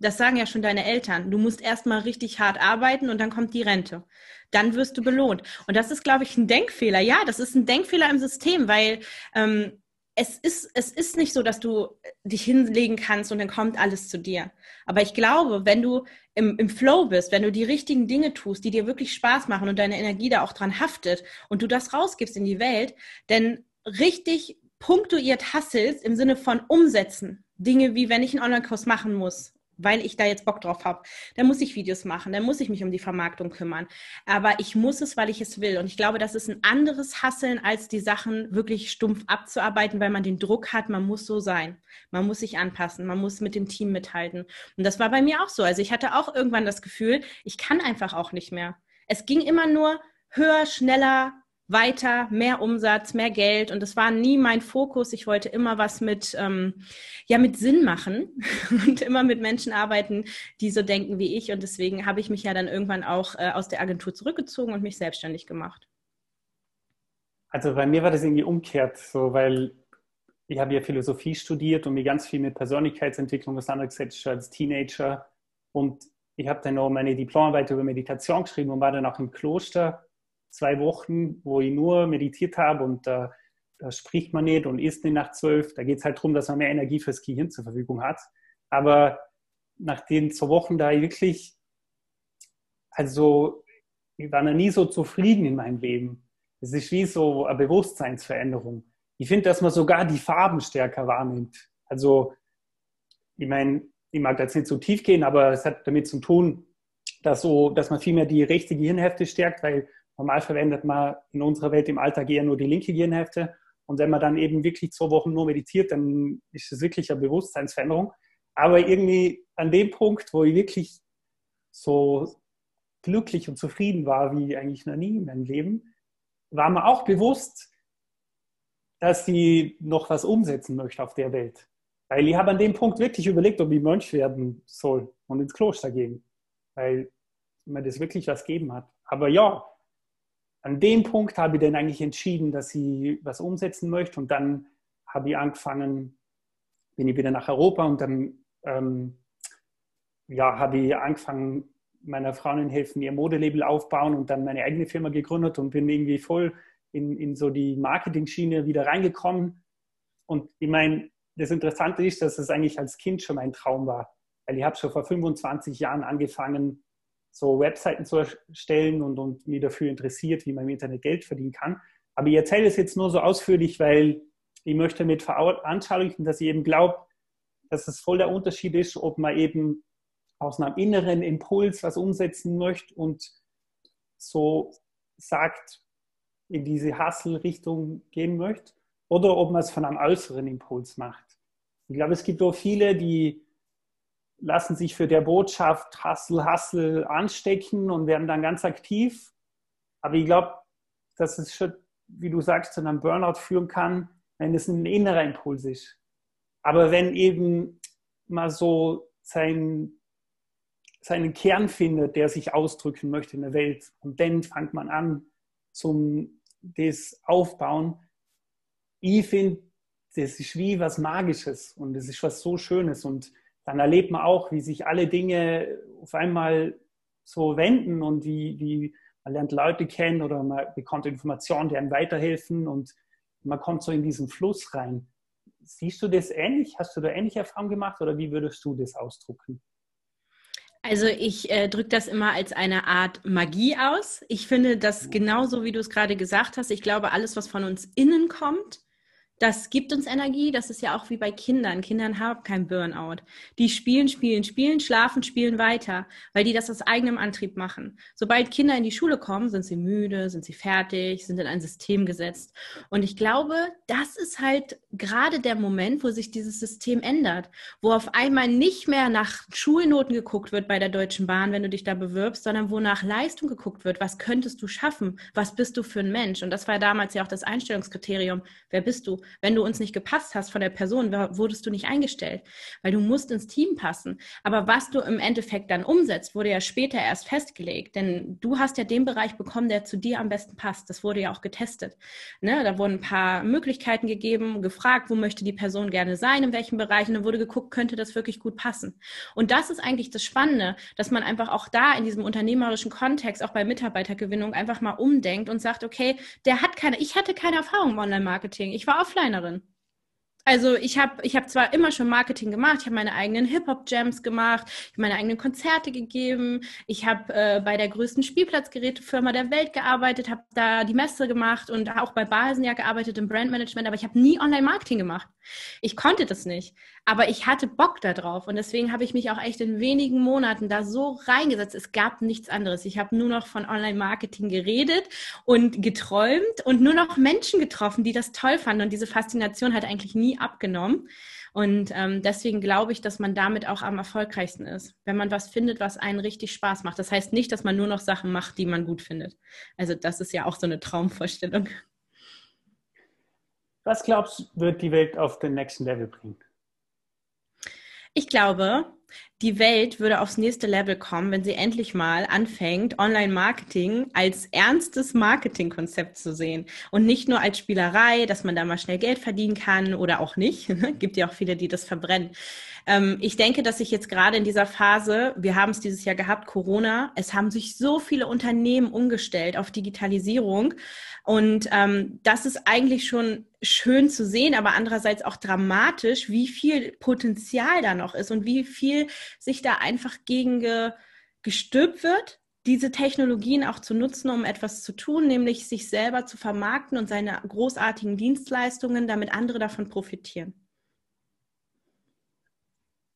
S2: das sagen ja schon deine Eltern. Du musst erstmal richtig hart arbeiten und dann kommt die Rente. Dann wirst du belohnt. Und das ist, glaube ich, ein Denkfehler. Ja, das ist ein Denkfehler im System, weil ähm, es, ist, es ist nicht so, dass du dich hinlegen kannst und dann kommt alles zu dir. Aber ich glaube, wenn du im, im Flow bist, wenn du die richtigen Dinge tust, die dir wirklich Spaß machen und deine Energie da auch dran haftet und du das rausgibst in die Welt, denn richtig punktuiert hasselst im Sinne von umsetzen. Dinge wie, wenn ich einen Online-Kurs machen muss weil ich da jetzt Bock drauf habe. Dann muss ich Videos machen, dann muss ich mich um die Vermarktung kümmern. Aber ich muss es, weil ich es will. Und ich glaube, das ist ein anderes Hasseln, als die Sachen wirklich stumpf abzuarbeiten, weil man den Druck hat, man muss so sein. Man muss sich anpassen, man muss mit dem Team mithalten. Und das war bei mir auch so. Also ich hatte auch irgendwann das Gefühl, ich kann einfach auch nicht mehr. Es ging immer nur höher, schneller, weiter, mehr Umsatz, mehr Geld. Und das war nie mein Fokus. Ich wollte immer was mit, ähm, ja, mit Sinn machen und immer mit Menschen arbeiten, die so denken wie ich. Und deswegen habe ich mich ja dann irgendwann auch äh, aus der Agentur zurückgezogen und mich selbstständig gemacht.
S1: Also bei mir war das irgendwie umkehrt, so weil ich habe ja Philosophie studiert und mich ganz viel mit Persönlichkeitsentwicklung auseinandergesetzt als Teenager. Und ich habe dann noch meine Diplomarbeit über Meditation geschrieben und war dann auch im Kloster zwei Wochen, wo ich nur meditiert habe und da, äh, da spricht man nicht und isst nicht nach zwölf. Da geht es halt darum, dass man mehr Energie fürs Gehirn zur Verfügung hat. Aber nach den zwei Wochen da ich wirklich, also ich war noch nie so zufrieden in meinem Leben. Es ist wie so eine Bewusstseinsveränderung ich finde, dass man sogar die Farben stärker wahrnimmt. Also, ich meine, ich mag jetzt nicht so tief gehen, aber es hat damit zu tun, dass, so, dass man vielmehr die rechte Gehirnhälfte stärkt, weil normal verwendet man in unserer Welt im Alltag eher nur die linke Gehirnhälfte. Und wenn man dann eben wirklich zwei Wochen nur meditiert, dann ist es wirklich eine Bewusstseinsveränderung. Aber irgendwie an dem Punkt, wo ich wirklich so glücklich und zufrieden war wie eigentlich noch nie in meinem Leben, war mir auch bewusst, dass sie noch was umsetzen möchte auf der Welt. Weil ich habe an dem Punkt wirklich überlegt, ob ich Mönch werden soll und ins Kloster gehen. Weil mir das wirklich was gegeben hat. Aber ja, an dem Punkt habe ich dann eigentlich entschieden, dass ich was umsetzen möchte. Und dann habe ich angefangen, bin ich wieder nach Europa und dann ähm, ja, habe ich angefangen, meiner Freundin helfen, ihr Modelabel aufbauen und dann meine eigene Firma gegründet und bin irgendwie voll in, in so die Marketing-Schiene wieder reingekommen. Und ich meine, das Interessante ist, dass es eigentlich als Kind schon mein Traum war. Weil ich habe schon vor 25 Jahren angefangen, so Webseiten zu erstellen und, und mich dafür interessiert, wie man im Internet Geld verdienen kann. Aber ich erzähle es jetzt nur so ausführlich, weil ich möchte mit veranschaulichen, dass ich eben glaube, dass es voll der Unterschied ist, ob man eben aus einem inneren Impuls was umsetzen möchte und so sagt, in diese Hustle-Richtung gehen möchte oder ob man es von einem äußeren Impuls macht. Ich glaube, es gibt auch viele, die lassen sich für der Botschaft Hustle, Hustle anstecken und werden dann ganz aktiv. Aber ich glaube, dass es schon, wie du sagst, zu einem Burnout führen kann, wenn es ein innerer Impuls ist. Aber wenn eben mal so sein, seinen Kern findet, der sich ausdrücken möchte in der Welt, und dann fängt man an, zum das aufbauen. Ich finde, das ist wie was Magisches und das ist was so Schönes. Und dann erlebt man auch, wie sich alle Dinge auf einmal so wenden und wie, wie man lernt Leute kennen oder man bekommt Informationen, die einem weiterhelfen und man kommt so in diesen Fluss rein. Siehst du das ähnlich? Hast du da ähnliche Erfahrungen gemacht oder wie würdest du das ausdrucken?
S2: Also ich äh, drücke das immer als eine Art Magie aus. Ich finde das genauso, wie du es gerade gesagt hast. Ich glaube, alles, was von uns innen kommt, das gibt uns Energie. Das ist ja auch wie bei Kindern. Kindern haben kein Burnout. Die spielen, spielen, spielen, schlafen, spielen weiter, weil die das aus eigenem Antrieb machen. Sobald Kinder in die Schule kommen, sind sie müde, sind sie fertig, sind in ein System gesetzt. Und ich glaube, das ist halt gerade der Moment, wo sich dieses System ändert, wo auf einmal nicht mehr nach Schulnoten geguckt wird bei der Deutschen Bahn, wenn du dich da bewirbst, sondern wo nach Leistung geguckt wird. Was könntest du schaffen? Was bist du für ein Mensch? Und das war damals ja auch das Einstellungskriterium. Wer bist du? Wenn du uns nicht gepasst hast von der Person, wurdest du nicht eingestellt, weil du musst ins Team passen. Aber was du im Endeffekt dann umsetzt, wurde ja später erst festgelegt, denn du hast ja den Bereich bekommen, der zu dir am besten passt. Das wurde ja auch getestet. Ne? Da wurden ein paar Möglichkeiten gegeben, gefragt, wo möchte die Person gerne sein, in welchem Bereich, und dann wurde geguckt, könnte das wirklich gut passen. Und das ist eigentlich das Spannende, dass man einfach auch da in diesem unternehmerischen Kontext, auch bei Mitarbeitergewinnung, einfach mal umdenkt und sagt, okay, der hat keine, ich hatte keine Erfahrung im Online-Marketing. Ich war offline Designerin. Also ich habe ich hab zwar immer schon Marketing gemacht, ich habe meine eigenen Hip-Hop-Jams gemacht, ich habe meine eigenen Konzerte gegeben, ich habe äh, bei der größten Spielplatzgerätefirma der Welt gearbeitet, habe da die Messe gemacht und auch bei Basen ja gearbeitet im Brandmanagement, aber ich habe nie Online-Marketing gemacht. Ich konnte das nicht, aber ich hatte Bock darauf und deswegen habe ich mich auch echt in wenigen Monaten da so reingesetzt. Es gab nichts anderes. Ich habe nur noch von Online-Marketing geredet und geträumt und nur noch Menschen getroffen, die das toll fanden und diese Faszination hat eigentlich nie nie abgenommen. Und ähm, deswegen glaube ich, dass man damit auch am erfolgreichsten ist, wenn man was findet, was einen richtig Spaß macht. Das heißt nicht, dass man nur noch Sachen macht, die man gut findet. Also das ist ja auch so eine Traumvorstellung.
S1: Was glaubst du, wird die Welt auf den nächsten Level bringen?
S2: Ich glaube, die Welt würde aufs nächste Level kommen, wenn sie endlich mal anfängt, Online-Marketing als ernstes Marketingkonzept zu sehen und nicht nur als Spielerei, dass man da mal schnell Geld verdienen kann oder auch nicht. Gibt ja auch viele, die das verbrennen. Ähm, ich denke, dass sich jetzt gerade in dieser Phase, wir haben es dieses Jahr gehabt, Corona, es haben sich so viele Unternehmen umgestellt auf Digitalisierung und ähm, das ist eigentlich schon schön zu sehen, aber andererseits auch dramatisch, wie viel Potenzial da noch ist und wie viel sich da einfach gegen ge, gestülpt wird, diese Technologien auch zu nutzen, um etwas zu tun, nämlich sich selber zu vermarkten und seine großartigen Dienstleistungen, damit andere davon profitieren.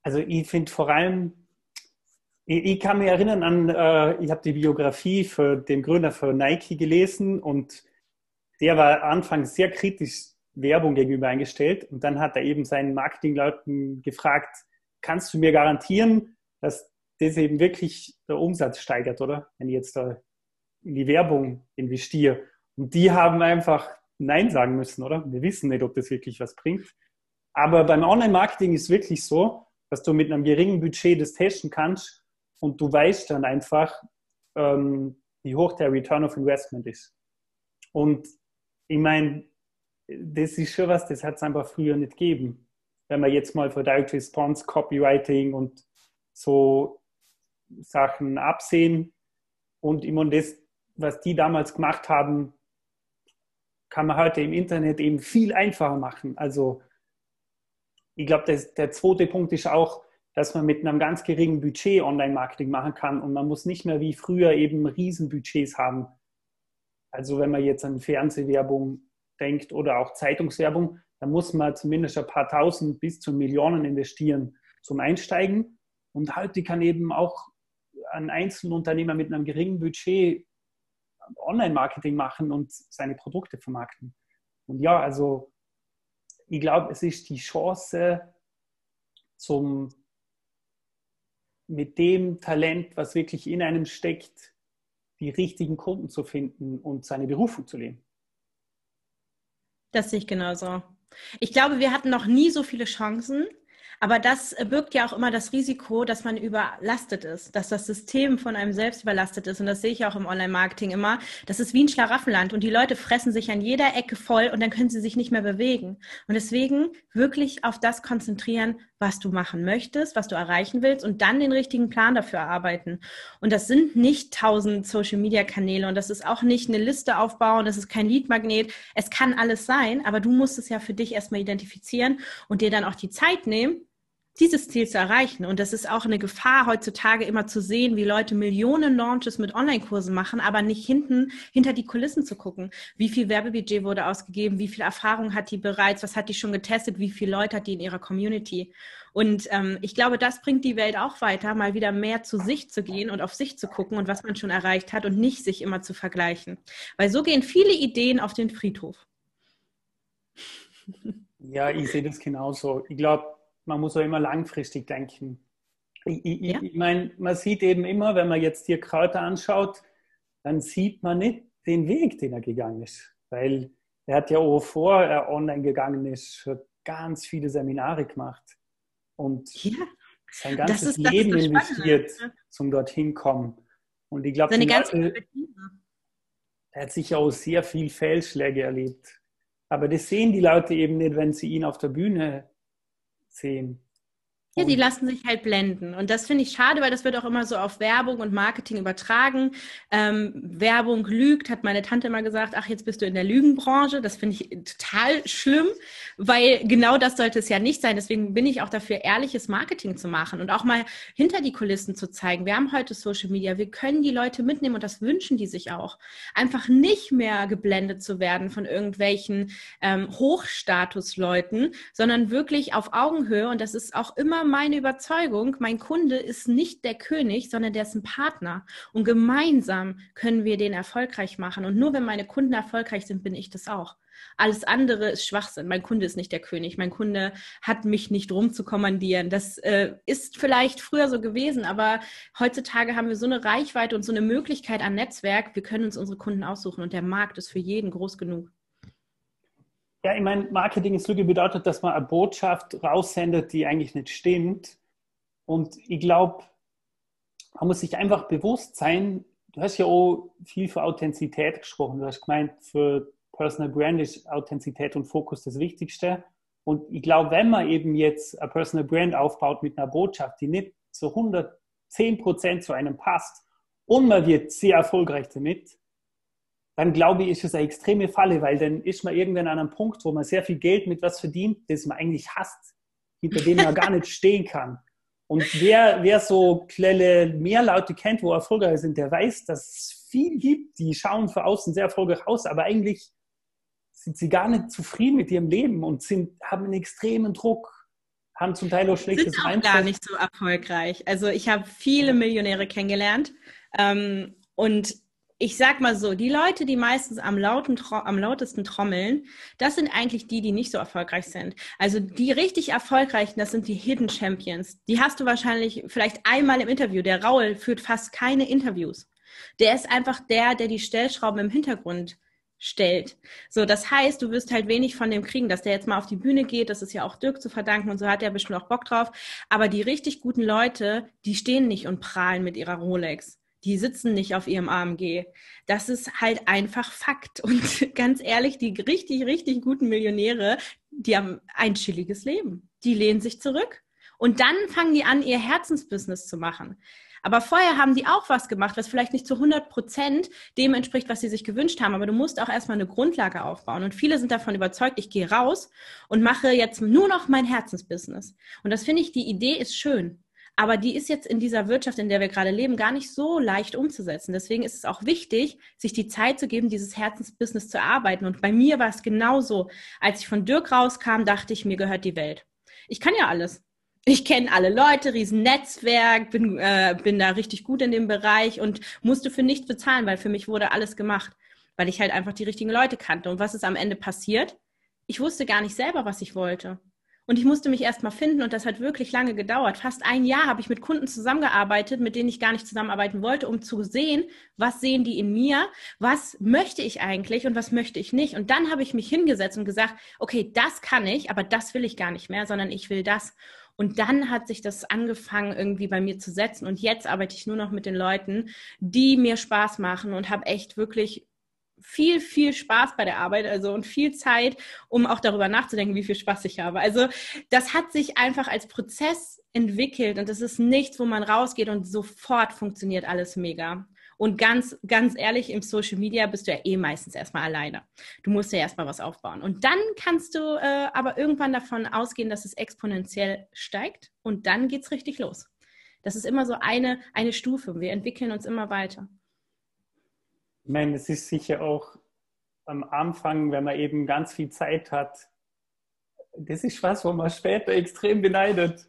S1: Also ich finde vor allem, ich, kann mich erinnern an, äh, ich habe die Biografie für den Gründer für Nike gelesen und der war anfangs sehr kritisch Werbung gegenüber eingestellt und dann hat er eben seinen Marketingleuten gefragt, kannst du mir garantieren, dass das eben wirklich der Umsatz steigert, oder? Wenn ich jetzt da in die Werbung investiere. Und die haben einfach Nein sagen müssen, oder? Wir wissen nicht, ob das wirklich was bringt. Aber beim Online-Marketing ist wirklich so, dass du mit einem geringen Budget das testen kannst und du weißt dann einfach, ähm, wie hoch der Return of Investment ist. Und ich meine, das ist schon was, das hat es einfach früher nicht gegeben. Wenn man jetzt mal von Direct Response, Copywriting und so Sachen absehen und immer das, was die damals gemacht haben, kann man heute im Internet eben viel einfacher machen. Also ich glaube, der zweite Punkt ist auch, dass man mit einem ganz geringen Budget Online-Marketing machen kann und man muss nicht mehr wie früher eben Riesenbudgets haben. Also wenn man jetzt an Fernsehwerbung denkt oder auch Zeitungswerbung, dann muss man zumindest ein paar tausend bis zu Millionen investieren zum Einsteigen. Und heute kann eben auch ein Einzelunternehmer mit einem geringen Budget Online-Marketing machen und seine Produkte vermarkten. Und ja, also ich glaube, es ist die Chance, zum, mit dem Talent, was wirklich in einem steckt, die richtigen Kunden zu finden und seine Berufung zu leben.
S2: Das sehe ich genauso. Ich glaube, wir hatten noch nie so viele Chancen aber das birgt ja auch immer das Risiko, dass man überlastet ist, dass das System von einem selbst überlastet ist. Und das sehe ich auch im Online-Marketing immer. Das ist wie ein Schlaraffenland und die Leute fressen sich an jeder Ecke voll und dann können sie sich nicht mehr bewegen. Und deswegen wirklich auf das konzentrieren, was du machen möchtest, was du erreichen willst und dann den richtigen Plan dafür erarbeiten. Und das sind nicht tausend Social-Media-Kanäle und das ist auch nicht eine Liste aufbauen, das ist kein Lead-Magnet. Es kann alles sein, aber du musst es ja für dich erstmal identifizieren und dir dann auch die Zeit nehmen, dieses Ziel zu erreichen. Und das ist auch eine Gefahr heutzutage immer zu sehen, wie Leute Millionen Launches mit Online-Kursen machen, aber nicht hinten hinter die Kulissen zu gucken. Wie viel Werbebudget wurde ausgegeben? Wie viel Erfahrung hat die bereits? Was hat die schon getestet? Wie viele Leute hat die in ihrer Community? Und ähm, ich glaube, das bringt die Welt auch weiter, mal wieder mehr zu sich zu gehen und auf sich zu gucken und was man schon erreicht hat und nicht sich immer zu vergleichen. Weil so gehen viele Ideen auf den Friedhof.
S1: Ja, ich sehe das genauso. Ich glaube, man muss auch immer langfristig denken. Ich, ich, ja. ich meine, man sieht eben immer, wenn man jetzt hier Kräuter anschaut, dann sieht man nicht den Weg, den er gegangen ist. Weil er hat ja auch vor er online gegangen ist, ganz viele Seminare gemacht und ja, sein ganzes ist, Leben investiert zum dorthin kommen. Und ich glaube, er hat sicher auch sehr viel Fehlschläge erlebt. Aber das sehen die Leute eben nicht, wenn sie ihn auf der Bühne sehen.
S2: Ja, die lassen sich halt blenden. Und das finde ich schade, weil das wird auch immer so auf Werbung und Marketing übertragen. Ähm, Werbung lügt, hat meine Tante immer gesagt, ach, jetzt bist du in der Lügenbranche. Das finde ich total schlimm, weil genau das sollte es ja nicht sein. Deswegen bin ich auch dafür, ehrliches Marketing zu machen und auch mal hinter die Kulissen zu zeigen. Wir haben heute Social Media, wir können die Leute mitnehmen und das wünschen die sich auch. Einfach nicht mehr geblendet zu werden von irgendwelchen ähm, Hochstatusleuten, sondern wirklich auf Augenhöhe. Und das ist auch immer meine Überzeugung, mein Kunde ist nicht der König, sondern der ist ein Partner. Und gemeinsam können wir den erfolgreich machen. Und nur wenn meine Kunden erfolgreich sind, bin ich das auch. Alles andere ist Schwachsinn. Mein Kunde ist nicht der König. Mein Kunde hat mich nicht rumzukommandieren. Das äh, ist vielleicht früher so gewesen, aber heutzutage haben wir so eine Reichweite und so eine Möglichkeit an Netzwerk. Wir können uns unsere Kunden aussuchen und der Markt ist für jeden groß genug.
S1: Ja, ich meine, Marketing ist Lüge bedeutet, dass man eine Botschaft raussendet, die eigentlich nicht stimmt. Und ich glaube, man muss sich einfach bewusst sein, du hast ja auch viel für Authentizität gesprochen. Du hast gemeint, für Personal Brand ist Authentizität und Fokus das Wichtigste. Und ich glaube, wenn man eben jetzt ein Personal Brand aufbaut mit einer Botschaft, die nicht zu 110 Prozent zu einem passt und man wird sehr erfolgreich damit, dann glaube ich, ist es eine extreme Falle, weil dann ist man irgendwann an einem Punkt, wo man sehr viel Geld mit was verdient, das man eigentlich hasst, hinter dem man gar nicht stehen kann. Und wer, wer so kleine Mehrlaute kennt, wo erfolgreich sind, der weiß, dass es viel gibt, die schauen von außen sehr erfolgreich aus, aber eigentlich sind sie gar nicht zufrieden mit ihrem Leben und sind, haben einen extremen Druck, haben zum Teil auch schlechtes
S2: sind auch gar nicht so erfolgreich. Also ich habe viele Millionäre kennengelernt ähm, und ich sag mal so, die Leute, die meistens am, lauten, am lautesten trommeln, das sind eigentlich die, die nicht so erfolgreich sind. Also die richtig erfolgreichen, das sind die Hidden Champions. Die hast du wahrscheinlich vielleicht einmal im Interview. Der Raul führt fast keine Interviews. Der ist einfach der, der die Stellschrauben im Hintergrund stellt. So, das heißt, du wirst halt wenig von dem kriegen, dass der jetzt mal auf die Bühne geht, das ist ja auch Dirk zu verdanken und so hat er bestimmt auch Bock drauf. Aber die richtig guten Leute, die stehen nicht und prahlen mit ihrer Rolex. Die sitzen nicht auf ihrem AMG. Das ist halt einfach Fakt. Und ganz ehrlich, die richtig, richtig guten Millionäre, die haben ein chilliges Leben. Die lehnen sich zurück. Und dann fangen die an, ihr Herzensbusiness zu machen. Aber vorher haben die auch was gemacht, was vielleicht nicht zu 100 Prozent dem entspricht, was sie sich gewünscht haben. Aber du musst auch erstmal eine Grundlage aufbauen. Und viele sind davon überzeugt, ich gehe raus und mache jetzt nur noch mein Herzensbusiness. Und das finde ich, die Idee ist schön. Aber die ist jetzt in dieser Wirtschaft, in der wir gerade leben, gar nicht so leicht umzusetzen. Deswegen ist es auch wichtig, sich die Zeit zu geben, dieses Herzensbusiness zu erarbeiten. Und bei mir war es genauso. Als ich von Dirk rauskam, dachte ich, mir gehört die Welt. Ich kann ja alles ich kenne alle Leute, riesen Netzwerk, bin, äh, bin da richtig gut in dem Bereich und musste für nichts bezahlen, weil für mich wurde alles gemacht, weil ich halt einfach die richtigen Leute kannte. Und was ist am Ende passiert? Ich wusste gar nicht selber, was ich wollte. Und ich musste mich erstmal finden und das hat wirklich lange gedauert. Fast ein Jahr habe ich mit Kunden zusammengearbeitet, mit denen ich gar nicht zusammenarbeiten wollte, um zu sehen, was sehen die in mir, was möchte ich eigentlich und was möchte ich nicht. Und dann habe ich mich hingesetzt und gesagt, okay, das kann ich, aber das will ich gar nicht mehr, sondern ich will das. Und dann hat sich das angefangen, irgendwie bei mir zu setzen. Und jetzt arbeite ich nur noch mit den Leuten, die mir Spaß machen und habe echt wirklich viel, viel Spaß bei der Arbeit, also und viel Zeit, um auch darüber nachzudenken, wie viel Spaß ich habe. Also das hat sich einfach als Prozess entwickelt und das ist nichts, wo man rausgeht und sofort funktioniert alles mega. Und ganz, ganz ehrlich, im Social Media bist du ja eh meistens erstmal alleine. Du musst ja erstmal was aufbauen. Und dann kannst du äh, aber irgendwann davon ausgehen, dass es exponentiell steigt und dann geht es richtig los. Das ist immer so eine, eine Stufe. Wir entwickeln uns immer weiter.
S1: Ich meine, es ist sicher auch am Anfang, wenn man eben ganz viel Zeit hat, das ist was, wo man später extrem beneidet,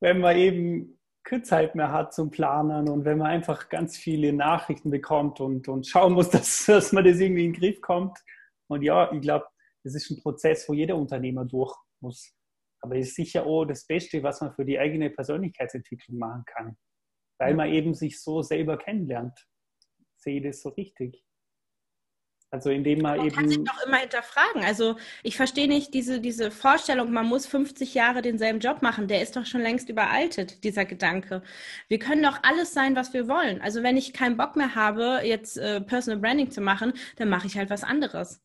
S1: wenn man eben keine Zeit mehr hat zum Planen und wenn man einfach ganz viele Nachrichten bekommt und, und schauen muss, dass, dass man das irgendwie in den Griff kommt. Und ja, ich glaube, das ist ein Prozess, wo jeder Unternehmer durch muss. Aber es ist sicher auch das Beste, was man für die eigene Persönlichkeitsentwicklung machen kann. Weil man eben sich so selber kennenlernt. Sehe das so richtig? Also indem man, man eben. Man kann
S2: sich doch immer hinterfragen. Also ich verstehe nicht diese, diese Vorstellung, man muss 50 Jahre denselben Job machen. Der ist doch schon längst überaltet, dieser Gedanke. Wir können doch alles sein, was wir wollen. Also wenn ich keinen Bock mehr habe, jetzt äh, Personal Branding zu machen, dann mache ich halt was anderes.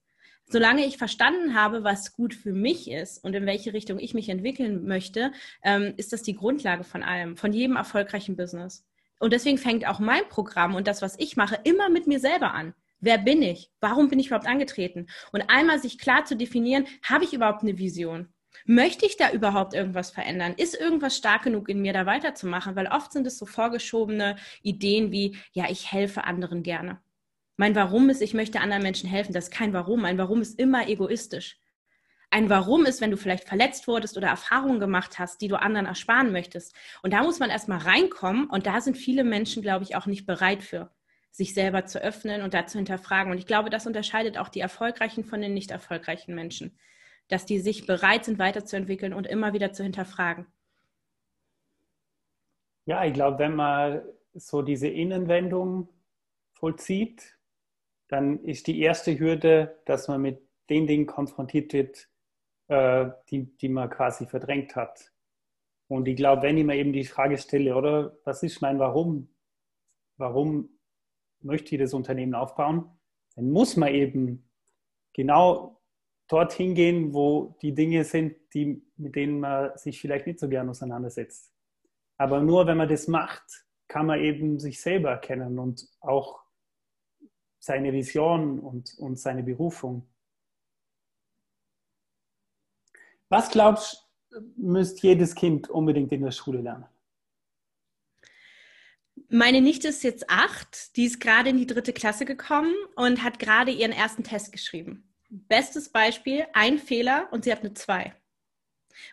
S2: Solange ich verstanden habe, was gut für mich ist und in welche Richtung ich mich entwickeln möchte, ähm, ist das die Grundlage von allem, von jedem erfolgreichen Business. Und deswegen fängt auch mein Programm und das, was ich mache, immer mit mir selber an. Wer bin ich? Warum bin ich überhaupt angetreten? Und einmal sich klar zu definieren, habe ich überhaupt eine Vision? Möchte ich da überhaupt irgendwas verändern? Ist irgendwas stark genug in mir, da weiterzumachen? Weil oft sind es so vorgeschobene Ideen wie, ja, ich helfe anderen gerne. Mein Warum ist, ich möchte anderen Menschen helfen. Das ist kein Warum. Mein Warum ist immer egoistisch. Ein Warum ist, wenn du vielleicht verletzt wurdest oder Erfahrungen gemacht hast, die du anderen ersparen möchtest. Und da muss man erstmal reinkommen und da sind viele Menschen, glaube ich, auch nicht bereit für, sich selber zu öffnen und da zu hinterfragen. Und ich glaube, das unterscheidet auch die erfolgreichen von den nicht erfolgreichen Menschen, dass die sich bereit sind, weiterzuentwickeln und immer wieder zu hinterfragen.
S1: Ja, ich glaube, wenn man so diese Innenwendung vollzieht, dann ist die erste Hürde, dass man mit den Dingen konfrontiert wird, äh, die, die man quasi verdrängt hat. Und ich glaube, wenn ich mir eben die Frage stelle, oder was ist mein Warum? Warum möchte ich das Unternehmen aufbauen? Dann muss man eben genau dorthin gehen, wo die Dinge sind, die, mit denen man sich vielleicht nicht so gern auseinandersetzt. Aber nur wenn man das macht, kann man eben sich selber erkennen und auch seine Vision und, und seine Berufung. Was glaubst du, müsste jedes Kind unbedingt in der Schule lernen?
S2: Meine Nichte ist jetzt acht, die ist gerade in die dritte Klasse gekommen und hat gerade ihren ersten Test geschrieben. Bestes Beispiel, ein Fehler und sie hat eine zwei.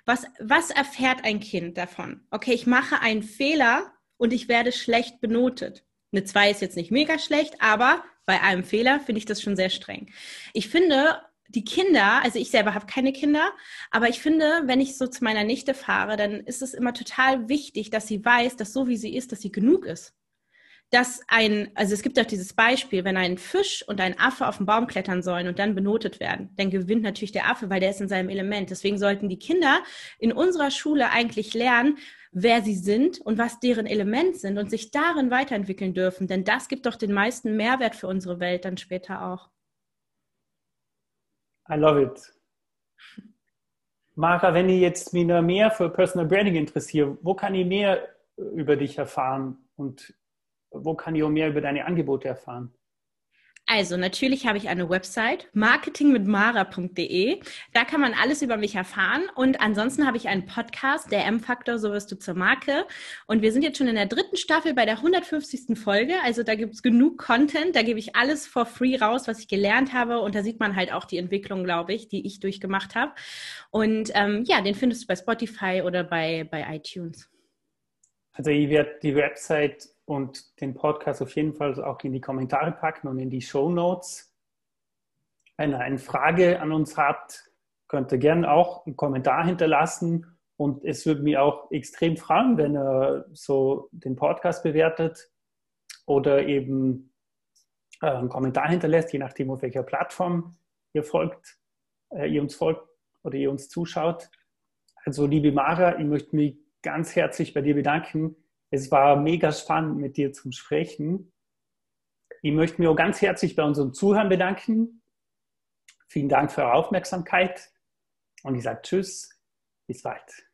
S2: Was, was erfährt ein Kind davon? Okay, ich mache einen Fehler und ich werde schlecht benotet. Eine zwei ist jetzt nicht mega schlecht, aber bei einem Fehler finde ich das schon sehr streng. Ich finde, die Kinder, also ich selber habe keine Kinder, aber ich finde, wenn ich so zu meiner Nichte fahre, dann ist es immer total wichtig, dass sie weiß, dass so wie sie ist, dass sie genug ist. Dass ein, also es gibt auch dieses Beispiel, wenn ein Fisch und ein Affe auf den Baum klettern sollen und dann benotet werden, dann gewinnt natürlich der Affe, weil der ist in seinem Element. Deswegen sollten die Kinder in unserer Schule eigentlich lernen, wer sie sind und was deren Element sind und sich darin weiterentwickeln dürfen. Denn das gibt doch den meisten Mehrwert für unsere Welt dann später auch.
S1: I love it. Mara, wenn ich jetzt mich noch mehr für Personal Branding interessiere, wo kann ich mehr über dich erfahren und wo kann ich auch mehr über deine Angebote erfahren?
S2: Also natürlich habe ich eine Website, marketingmitmara.de. Da kann man alles über mich erfahren. Und ansonsten habe ich einen Podcast, der M-Faktor, so wirst du zur Marke. Und wir sind jetzt schon in der dritten Staffel bei der 150. Folge. Also da gibt es genug Content. Da gebe ich alles for free raus, was ich gelernt habe. Und da sieht man halt auch die Entwicklung, glaube ich, die ich durchgemacht habe. Und ähm, ja, den findest du bei Spotify oder bei, bei iTunes.
S1: Also ich werde die Website und den Podcast auf jeden Fall auch in die Kommentare packen und in die Show Notes. Wenn er eine Frage an uns hat, könnt ihr gerne auch einen Kommentar hinterlassen. Und es würde mich auch extrem freuen, wenn er so den Podcast bewertet oder eben äh, einen Kommentar hinterlässt, je nachdem, auf welcher Plattform ihr folgt, äh, ihr uns folgt oder ihr uns zuschaut. Also, liebe Mara, ich möchte mich ganz herzlich bei dir bedanken es war mega spannend, mit dir zu sprechen. Ich möchte mich auch ganz herzlich bei unseren Zuhörern bedanken. Vielen Dank für eure Aufmerksamkeit und ich sage Tschüss, bis bald.